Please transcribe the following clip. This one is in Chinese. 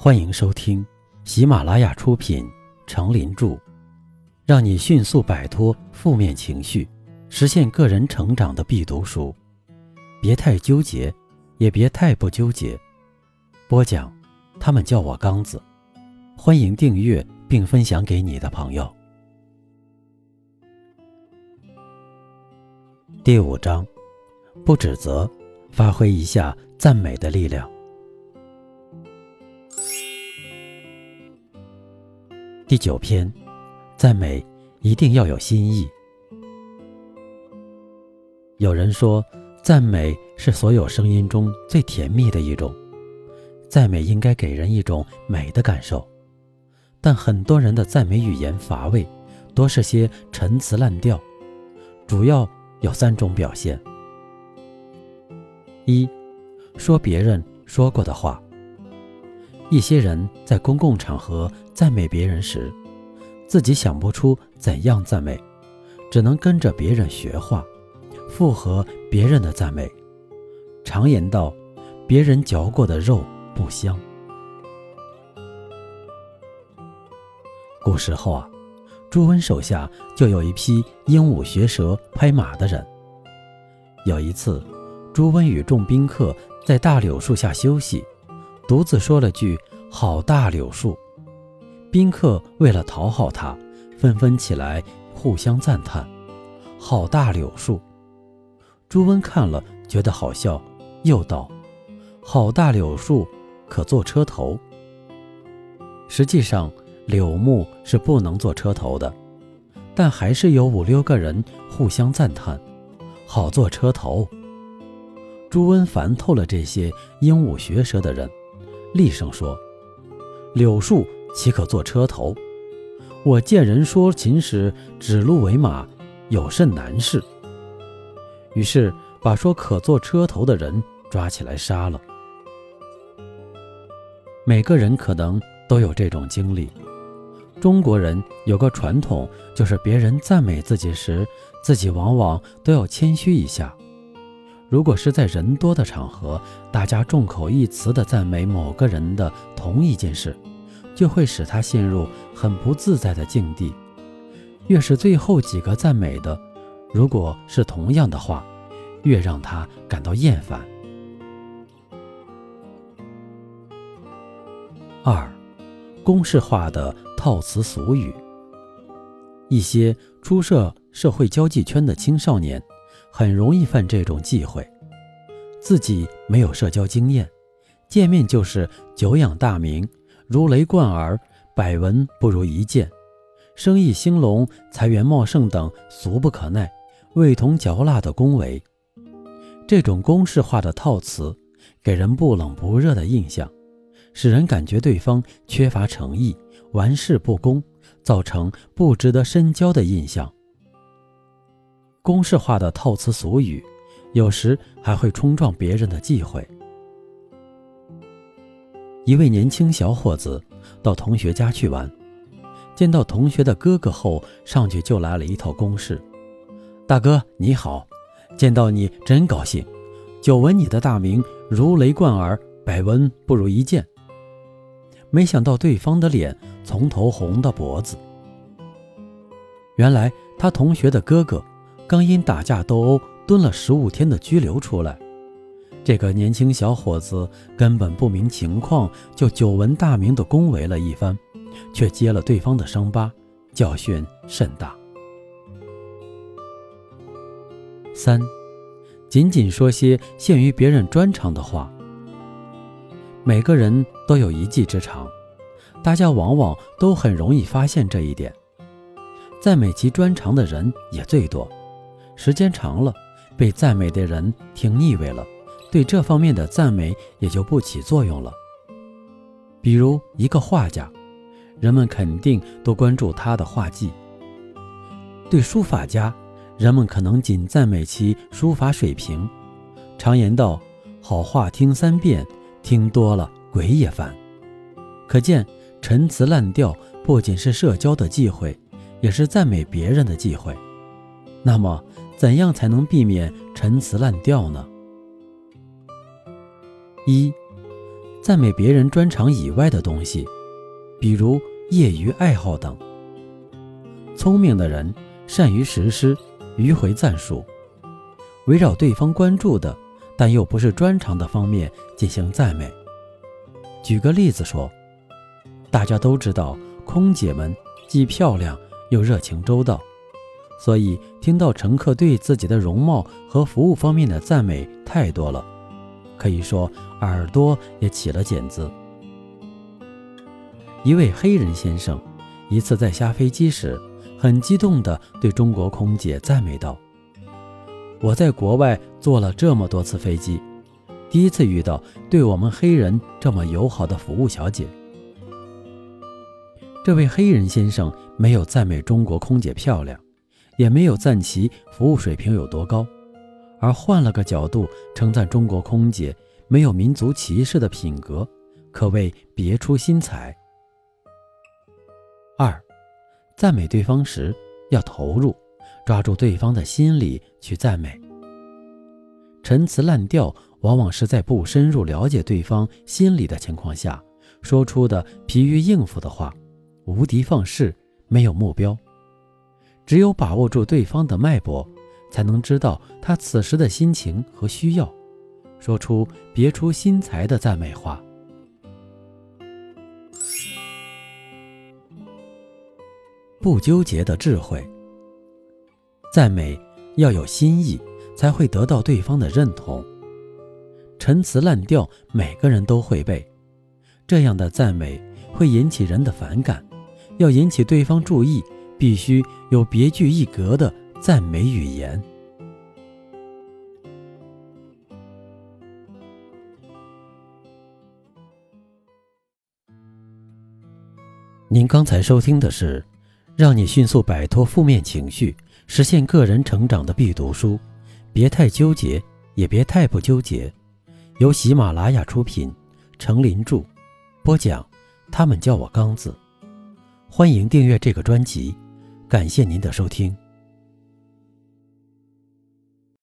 欢迎收听喜马拉雅出品《成林著》，让你迅速摆脱负面情绪，实现个人成长的必读书。别太纠结，也别太不纠结。播讲，他们叫我刚子。欢迎订阅并分享给你的朋友。第五章，不指责，发挥一下赞美的力量。第九篇，赞美一定要有新意。有人说，赞美是所有声音中最甜蜜的一种，赞美应该给人一种美的感受。但很多人的赞美语言乏味，多是些陈词滥调，主要有三种表现：一，说别人说过的话。一些人在公共场合赞美别人时，自己想不出怎样赞美，只能跟着别人学话，附和别人的赞美。常言道：“别人嚼过的肉不香。”古时候啊，朱温手下就有一批鹦鹉学舌、拍马的人。有一次，朱温与众宾客在大柳树下休息。独自说了句“好大柳树”，宾客为了讨好他，纷纷起来互相赞叹：“好大柳树。”朱温看了觉得好笑，又道：“好大柳树，可做车头。”实际上，柳木是不能做车头的，但还是有五六个人互相赞叹：“好做车头。”朱温烦透了这些鹦鹉学舌的人。厉声说：“柳树岂可做车头？我见人说秦时指鹿为马，有甚难事？”于是把说可做车头的人抓起来杀了。每个人可能都有这种经历。中国人有个传统，就是别人赞美自己时，自己往往都要谦虚一下。如果是在人多的场合，大家众口一词地赞美某个人的同一件事，就会使他陷入很不自在的境地。越是最后几个赞美的，如果是同样的话，越让他感到厌烦。二，公式化的套词俗语。一些初涉社会交际圈的青少年。很容易犯这种忌讳，自己没有社交经验，见面就是久仰大名、如雷贯耳、百闻不如一见、生意兴隆、财源茂盛等俗不可耐、味同嚼蜡的恭维。这种公式化的套词，给人不冷不热的印象，使人感觉对方缺乏诚意、玩世不恭，造成不值得深交的印象。公式化的套词俗语，有时还会冲撞别人的忌讳。一位年轻小伙子到同学家去玩，见到同学的哥哥后，上去就来了一套公式：“大哥你好，见到你真高兴，久闻你的大名如雷贯耳，百闻不如一见。”没想到对方的脸从头红到脖子，原来他同学的哥哥。刚因打架斗殴蹲了十五天的拘留出来，这个年轻小伙子根本不明情况，就久闻大名的恭维了一番，却揭了对方的伤疤，教训甚大。三，仅仅说些限于别人专长的话。每个人都有一技之长，大家往往都很容易发现这一点，赞美其专长的人也最多。时间长了，被赞美的人听腻味了，对这方面的赞美也就不起作用了。比如一个画家，人们肯定都关注他的画技；对书法家，人们可能仅赞美其书法水平。常言道：“好话听三遍，听多了鬼也烦。”可见陈词滥调不仅是社交的忌讳，也是赞美别人的忌讳。那么，怎样才能避免陈词滥调呢？一，赞美别人专长以外的东西，比如业余爱好等。聪明的人善于实施迂回赞术，围绕对方关注的但又不是专长的方面进行赞美。举个例子说，大家都知道空姐们既漂亮又热情周到，所以听到乘客对自己的容貌和服务方面的赞美太多了。可以说，耳朵也起了茧子。一位黑人先生一次在下飞机时，很激动地对中国空姐赞美道：“我在国外坐了这么多次飞机，第一次遇到对我们黑人这么友好的服务小姐。”这位黑人先生没有赞美中国空姐漂亮，也没有赞其服务水平有多高。而换了个角度称赞中国空姐没有民族歧视的品格，可谓别出心裁。二，赞美对方时要投入，抓住对方的心理去赞美。陈词滥调往往是在不深入了解对方心理的情况下说出的疲于应付的话，无的放矢，没有目标。只有把握住对方的脉搏。才能知道他此时的心情和需要，说出别出心裁的赞美话。不纠结的智慧，赞美要有心意，才会得到对方的认同。陈词滥调，每个人都会背，这样的赞美会引起人的反感。要引起对方注意，必须有别具一格的。赞美语言。您刚才收听的是让你迅速摆脱负面情绪、实现个人成长的必读书。别太纠结，也别太不纠结。由喜马拉雅出品，程林著，播讲。他们叫我刚子。欢迎订阅这个专辑，感谢您的收听。